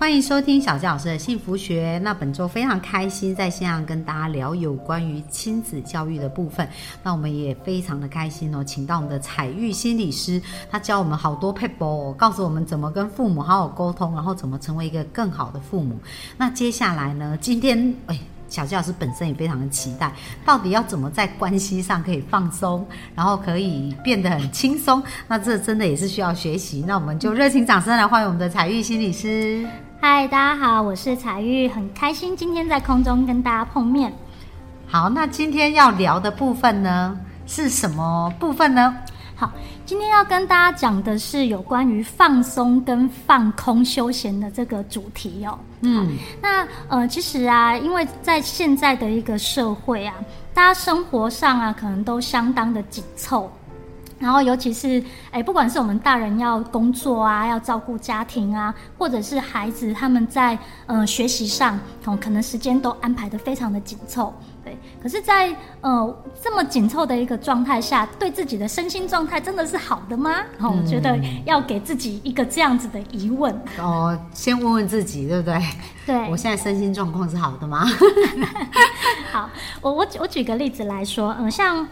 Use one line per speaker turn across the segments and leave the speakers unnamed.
欢迎收听小纪老师的幸福学。那本周非常开心，在线上跟大家聊有关于亲子教育的部分。那我们也非常的开心哦，请到我们的彩玉心理师，他教我们好多 people，告诉我们怎么跟父母好好沟通，然后怎么成为一个更好的父母。那接下来呢，今天哎。小纪老师本身也非常的期待，到底要怎么在关系上可以放松，然后可以变得很轻松？那这真的也是需要学习。那我们就热情掌声来欢迎我们的彩玉心理师。
嗨，大家好，我是彩玉，很开心今天在空中跟大家碰面。
好，那今天要聊的部分呢是什么部分呢？
好，今天要跟大家讲的是有关于放松跟放空休闲的这个主题哦。嗯，那呃，其实啊，因为在现在的一个社会啊，大家生活上啊，可能都相当的紧凑。然后，尤其是哎，不管是我们大人要工作啊，要照顾家庭啊，或者是孩子他们在呃学习上，哦，可能时间都安排的非常的紧凑，对。可是，在呃这么紧凑的一个状态下，对自己的身心状态真的是好的吗？哦，我觉得要给自己一个这样子的疑问。
哦，先问问自己，对不对？
对。
我现在身心状况是好的吗？
好，我我我举个例子来说，嗯，像。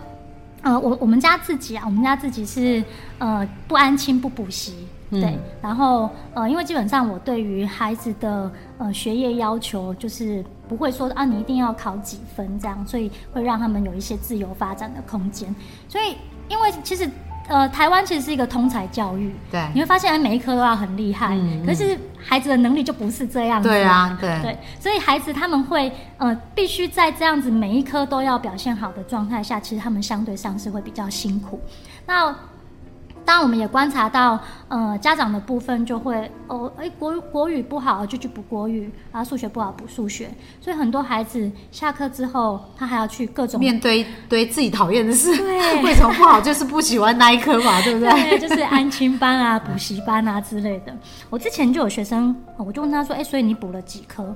呃，我我们家自己啊，我们家自己是呃不安亲不补习，对，然后呃，因为基本上我对于孩子的呃学业要求就是不会说啊你一定要考几分这样，所以会让他们有一些自由发展的空间，所以因为其实。呃，台湾其实是一个通才教育，
对，
你会发现每一科都要很厉害，可是孩子的能力就不是这样子，
对啊，对，
对，所以孩子他们会呃，必须在这样子每一科都要表现好的状态下，其实他们相对上是会比较辛苦。那当然，我们也观察到，呃，家长的部分就会哦，哎，国国语不好就去补国语，然后数学不好补数学，所以很多孩子下课之后，他还要去各种
面对对自己讨厌的事，
对，
为什么不好？就是不喜欢那一科嘛，对不对？
对，就是安亲班啊、补习班啊之类的。我之前就有学生，我就问他说，哎，所以你补了几科？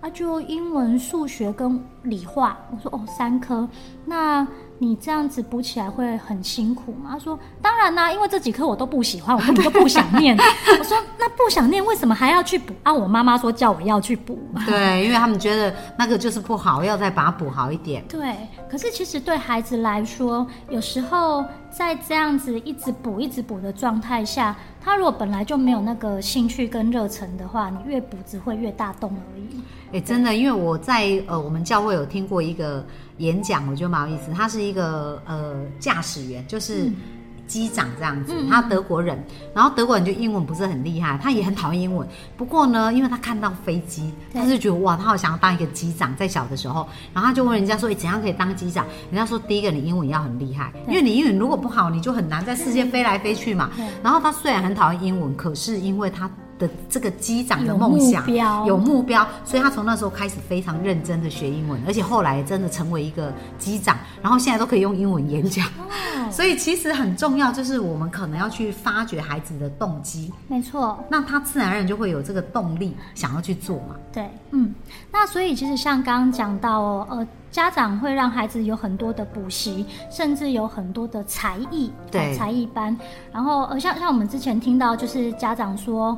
啊，就英文、数学跟理化。我说哦，三科。那你这样子补起来会很辛苦吗？他说当然啦，因为这几科我都不喜欢，我根本 就不想念。我说那不想念，为什么还要去补？啊，我妈妈说叫我要去补嘛。
对，因为他们觉得那个就是不好，要再把它补好一点。
对，可是其实对孩子来说，有时候在这样子一直补、一直补的状态下，他如果本来就没有那个兴趣跟热忱的话，你越补只会越大洞而已。
哎，真的，因为我在呃我们教会有听过一个演讲，我觉得蛮有意思。他是一个呃驾驶员，就是机长这样子，他德国人，然后德国人就英文不是很厉害，他也很讨厌英文。不过呢，因为他看到飞机，他就觉得哇，他好想要当一个机长，在小的时候，然后他就问人家说，哎，怎样可以当机长？人家说，第一个你英文要很厉害，因为你英文如果不好，你就很难在世界飞来飞去嘛。然后他虽然很讨厌英文，可是因为他。的这个机长的梦想有目标，所以他从那时候开始非常认真的学英文，而且后来真的成为一个机长，然后现在都可以用英文演讲。所以其实很重要，就是我们可能要去发掘孩子的动机。
没错，
那他自然而然就会有这个动力想要去做嘛。
对，嗯，那所以其实像刚刚讲到哦，呃，家长会让孩子有很多的补习，甚至有很多的才艺，
对，
才艺班。然后呃，像像我们之前听到，就是家长说。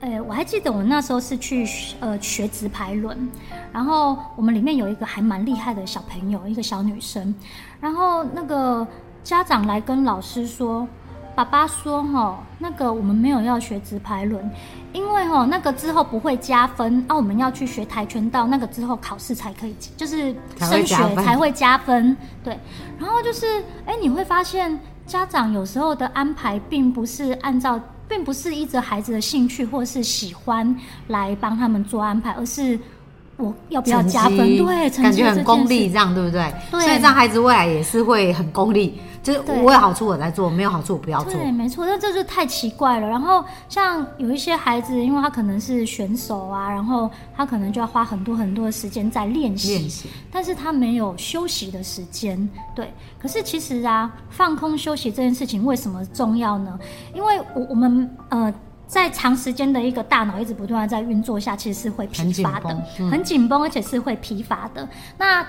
哎，我还记得我那时候是去呃学直排轮，然后我们里面有一个还蛮厉害的小朋友，一个小女生，然后那个家长来跟老师说，爸爸说哈，那个我们没有要学直排轮，因为哈那个之后不会加分，啊我们要去学跆拳道，那个之后考试才可以，就是升学才会加分，对，然后就是哎你会发现家长有时候的安排并不是按照。并不是依着孩子的兴趣或是喜欢来帮他们做安排，而是我要不要加分？对，
感觉很功利，这样对不对？
对，
所以这样孩子未来也是会很功利。就是我有好处我在做，没有好处我不要做。
对，没错，那这就太奇怪了。然后像有一些孩子，因为他可能是选手啊，然后他可能就要花很多很多的时间在练习，
练习，
但是他没有休息的时间。对，可是其实啊，放空休息这件事情为什么重要呢？因为我我们呃，在长时间的一个大脑一直不断的在运作下，其实是会疲乏的，很紧绷，而且是会疲乏的。那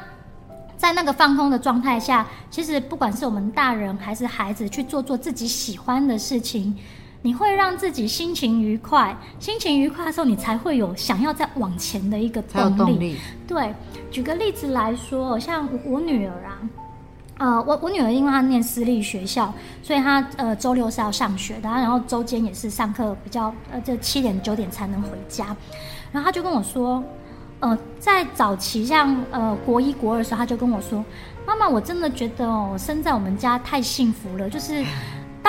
在那个放空的状态下，其实不管是我们大人还是孩子，去做做自己喜欢的事情，你会让自己心情愉快。心情愉快的时候，你才会有想要再往前的一个动力。对，举个例子来说，像我女儿啊，呃，我我女儿因为她念私立学校，所以她呃周六是要上学的，然后周间也是上课比较呃，这七点九点才能回家，然后她就跟我说。呃，在早期像呃国一国二的时候，她就跟我说：“妈妈，我真的觉得哦，生在我们家太幸福了。就是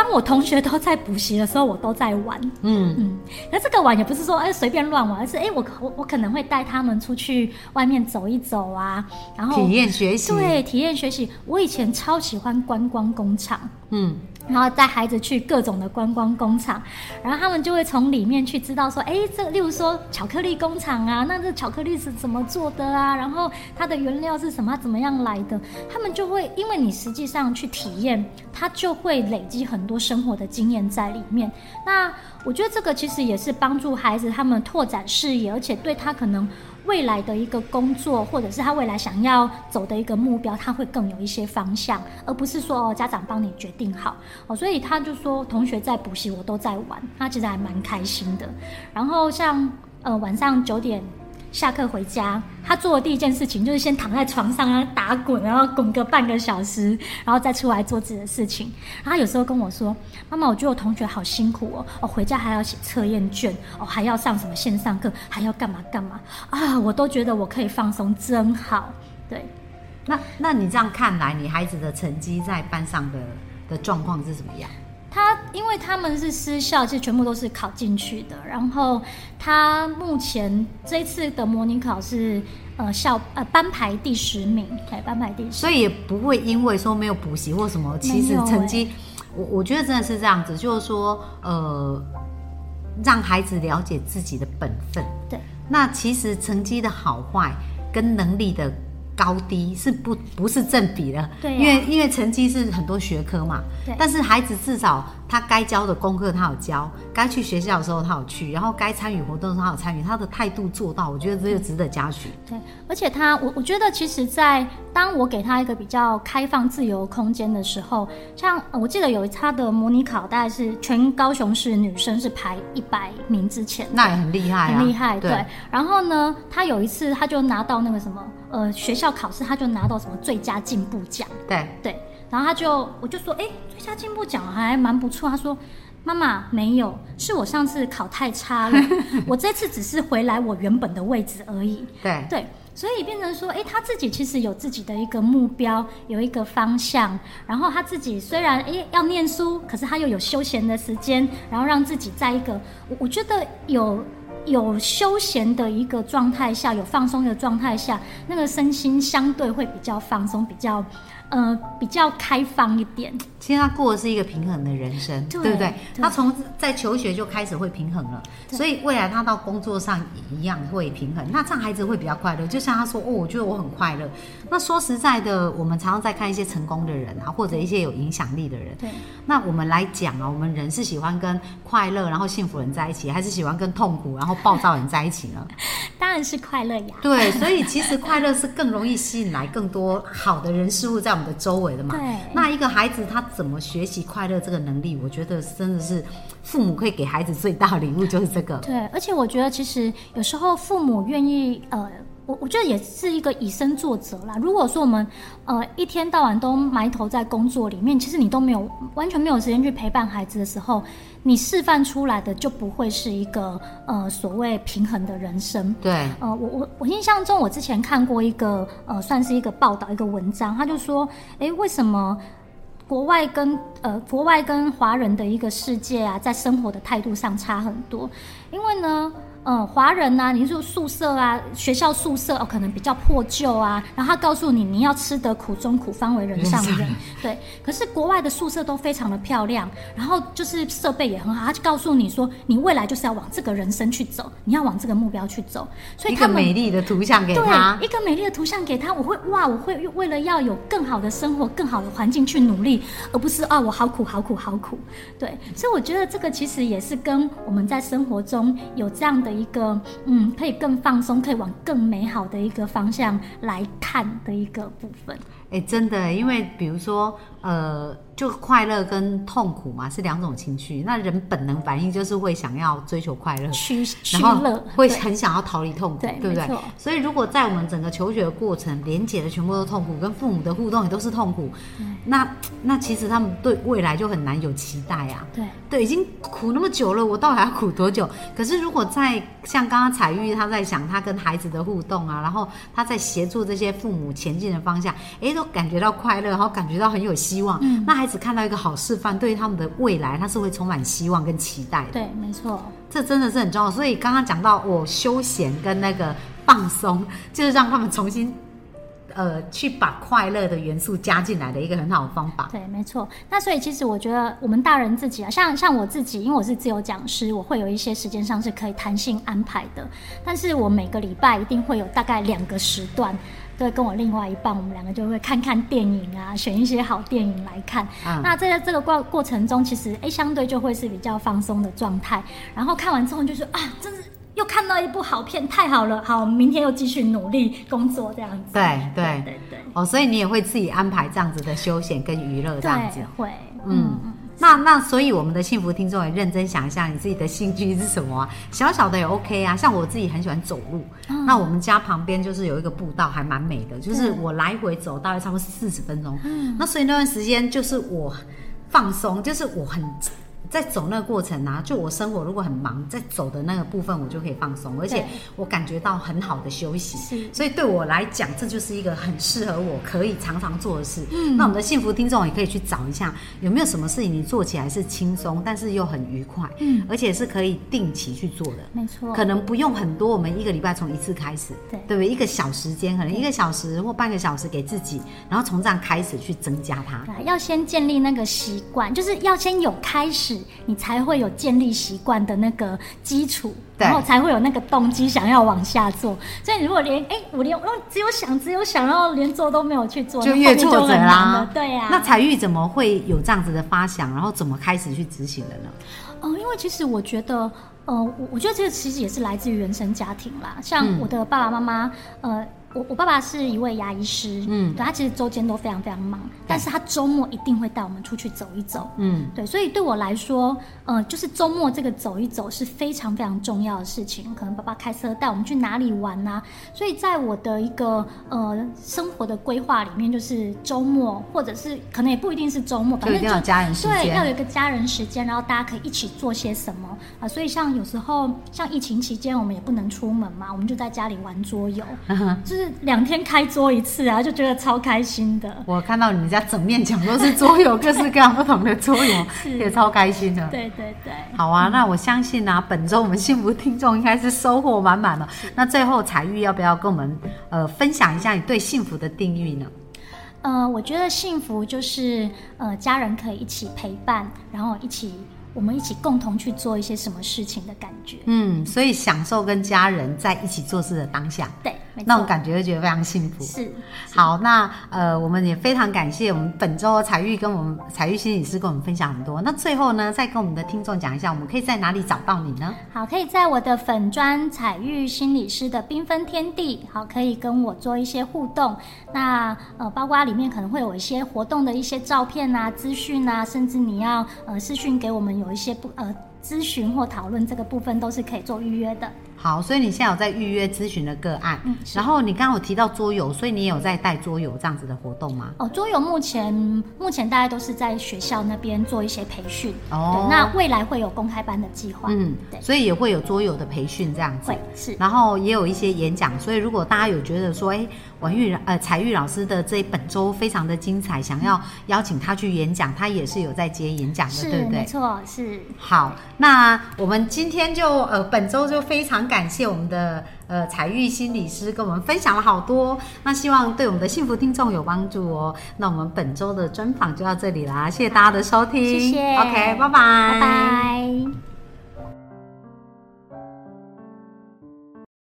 当我同学都在补习的时候，我都在玩。嗯嗯，那这个玩也不是说哎随便乱玩，而是哎我我我可能会带他们出去外面走一走啊，然后
体验学习。
对，体验学习。我以前超喜欢观光工厂。嗯。然后带孩子去各种的观光工厂，然后他们就会从里面去知道说，哎，这例如说巧克力工厂啊，那这巧克力是怎么做的啊？然后它的原料是什么？怎么样来的？他们就会因为你实际上去体验，他就会累积很多生活的经验在里面。那我觉得这个其实也是帮助孩子他们拓展视野，而且对他可能。未来的一个工作，或者是他未来想要走的一个目标，他会更有一些方向，而不是说哦家长帮你决定好哦。所以他就说，同学在补习，我都在玩，他其实还蛮开心的。然后像呃晚上九点。下课回家，他做的第一件事情就是先躺在床上啊打滚，然后滚个半个小时，然后再出来做自己的事情。然后有时候跟我说：“妈妈，我觉得我同学好辛苦哦，哦回家还要写测验卷，哦还要上什么线上课，还要干嘛干嘛啊！我都觉得我可以放松，真好。”对，
那那你这样看来，你孩子的成绩在班上的的状况是怎么样？
他因为他们是私校，其实全部都是考进去的。然后他目前这次的模拟考是呃校呃班排第十名，对班排第十。
所以也不会因为说没有补习或什么，其实成绩，我我觉得真的是这样子，就是说呃，让孩子了解自己的本分。
对，
那其实成绩的好坏跟能力的。高低是不不是正比的，
对，
因为因为成绩是很多学科嘛，
对，
但是孩子至少。他该教的功课他有教，该去学校的时候他有去，然后该参与活动的时候他有参与，他的态度做到，我觉得这就值得嘉许。
对，而且他，我我觉得其实，在当我给他一个比较开放自由空间的时候，像我记得有他的模拟考，大概是全高雄市女生是排一百名之前，
那也很厉害，
很厉害。对，然后呢，他有一次他就拿到那个什么，呃，学校考试他就拿到什么最佳进步奖。
对
对。然后他就，我就说，哎，最佳进步奖还蛮不错。他说，妈妈没有，是我上次考太差了，我这次只是回来我原本的位置而已。
对
对，所以变成说，哎，他自己其实有自己的一个目标，有一个方向。然后他自己虽然哎要念书，可是他又有休闲的时间，然后让自己在一个我我觉得有有休闲的一个状态下，有放松的状态下，那个身心相对会比较放松，比较。呃，比较开放一点。
其实他过的是一个平衡的人生，对不对？他从在求学就开始会平衡了，所以未来他到工作上也一样会平衡。那这样孩子会比较快乐。就像他说：“哦，我觉得我很快乐。”那说实在的，我们常常在看一些成功的人啊，或者一些有影响力的人。
对。
那我们来讲啊，我们人是喜欢跟快乐然后幸福人在一起，还是喜欢跟痛苦然后暴躁人在一起呢？
当然是快乐呀。
对，所以其实快乐是更容易吸引来更多好的人事物在我们。的周围的嘛，
对，
那一个孩子他怎么学习快乐这个能力，我觉得真的是父母可以给孩子最大的礼物就是这个。
对，而且我觉得其实有时候父母愿意呃。我我觉得也是一个以身作则啦。如果说我们呃一天到晚都埋头在工作里面，其实你都没有完全没有时间去陪伴孩子的时候，你示范出来的就不会是一个呃所谓平衡的人生。
对。
呃，我我我印象中，我之前看过一个呃算是一个报道一个文章，他就说，哎，为什么国外跟呃国外跟华人的一个世界啊，在生活的态度上差很多？因为呢。嗯，华人呐，你说宿舍啊，学校宿舍哦，可能比较破旧啊，然后他告诉你你要吃得苦中苦，方为人上人，对。可是国外的宿舍都非常的漂亮，然后就是设备也很好，他就告诉你说，你未来就是要往这个人生去走，你要往这个目标去走。所以
一个美丽的图像给他，
一个美丽的图像给他，我会哇，我会为了要有更好的生活、更好的环境去努力，而不是啊，我好苦、好苦、好苦。对，所以我觉得这个其实也是跟我们在生活中有这样的。一个嗯，可以更放松，可以往更美好的一个方向来看的一个部分。
哎，真的，因为比如说，呃。就快乐跟痛苦嘛，是两种情绪。那人本能反应就是会想要追求快乐，
然后
会很想要逃离痛苦，对不对？所以如果在我们整个求学的过程，连结的全部都痛苦，跟父母的互动也都是痛苦，那那其实他们对未来就很难有期待啊。
对
对，已经苦那么久了，我到底还要苦多久？可是如果在像刚刚彩玉他在想他跟孩子的互动啊，然后他在协助这些父母前进的方向，哎，都感觉到快乐，然后感觉到很有希望，嗯那。孩子看到一个好示范，对于他们的未来，他是会充满希望跟期待的。
对，没错，
这真的是很重要。所以刚刚讲到我休闲跟那个放松，就是让他们重新呃去把快乐的元素加进来的一个很好的方法。
对，没错。那所以其实我觉得我们大人自己啊，像像我自己，因为我是自由讲师，我会有一些时间上是可以弹性安排的。但是我每个礼拜一定会有大概两个时段。对，跟我另外一半，我们两个就会看看电影啊，选一些好电影来看。那在这个过过程中，其实哎，相对就会是比较放松的状态。然后看完之后，就是啊，真是又看到一部好片，太好了！好，明天又继续努力工作，这样子。
对对对对。哦，所以你也会自己安排这样子的休闲跟娱乐，这样子。
会，
嗯。那那，所以我们的幸福听众也认真想一下，你自己的兴趣是什么？小小的也 OK 啊。像我自己很喜欢走路，那我们家旁边就是有一个步道，还蛮美的，就是我来回走大概差不多四十分钟。那所以那段时间就是我放松，就是我很。在走那个过程啊，就我生活如果很忙，在走的那个部分，我就可以放松，而且我感觉到很好的休息。是，所以对我来讲，这就是一个很适合我可以常常做的事。嗯，那我们的幸福听众也可以去找一下，有没有什么事情你做起来是轻松，但是又很愉快，嗯，而且是可以定期去做的。
没错，
可能不用很多，我们一个礼拜从一次开始，对，对不对？一个小时间，可能一个小时或半个小时给自己，然后从这样开始去增加它。
要先建立那个习惯，就是要先有开始，你才会。有建立习惯的那个基础，然后才会有那个动机想要往下做。所以你如果连哎，我连我只有想只有想，然后连做都没有去做，
就越挫折啦。
对呀。
那彩玉怎么会有这样子的发想？然后怎么开始去执行的呢？
哦，因为其实我觉得，呃，我我觉得这个其实也是来自于原生家庭啦。像我的爸爸妈妈，呃。我我爸爸是一位牙医师，嗯，对他其实周间都非常非常忙，但是他周末一定会带我们出去走一走，嗯，对，所以对我来说，呃，就是周末这个走一走是非常非常重要的事情。可能爸爸开车带我们去哪里玩呐？所以在我的一个呃生活的规划里面，就是周末或者是可能也不一定是周末，
反正就要家人时间，
对，要有一个家人时间，然后大家可以一起做些什么啊？所以像有时候像疫情期间，我们也不能出门嘛，我们就在家里玩桌游，就是。两天开桌一次啊，就觉得超开心的。
我看到你们家整面墙都是桌游，各式各样不同的桌游，也超开心的。
对对对，
好啊，那我相信啊，本周我们幸福听众应该是收获满满了。那最后彩玉要不要跟我们呃分享一下你对幸福的定义呢？
呃，我觉得幸福就是呃家人可以一起陪伴，然后一起。我们一起共同去做一些什么事情的感觉，
嗯，所以享受跟家人在一起做事的当下，
对，
那种感觉就觉得非常幸福。
是，
好，那呃，我们也非常感谢我们本周彩玉跟我们彩玉心理师跟我们分享很多。那最后呢，再跟我们的听众讲一下，我们可以在哪里找到你呢？
好，可以在我的粉砖彩玉心理师的缤纷天地，好，可以跟我做一些互动。那呃，包括里面可能会有一些活动的一些照片啊、资讯啊，甚至你要呃私讯给我们。有一些不呃咨询或讨论这个部分都是可以做预约的。
好，所以你现在有在预约咨询的个案，嗯，然后你刚刚有提到桌游，所以你也有在带桌游这样子的活动吗？
哦，桌游目前目前大家都是在学校那边做一些培训，哦，那未来会有公开班的计划，嗯，
对，所以也会有桌游的培训这样子，
会是，
然后也有一些演讲，所以如果大家有觉得说，哎，王玉呃彩玉老师的这一本周非常的精彩，想要邀请他去演讲，他也是有在接演讲的，对不对？
没错，是。
好，那我们今天就呃本周就非常感谢我们的呃彩玉心理师跟我们分享了好多，那希望对我们的幸福听众有帮助哦。那我们本周的专访就到这里啦，谢谢大家的收听，
谢谢
，OK，拜拜，
拜拜。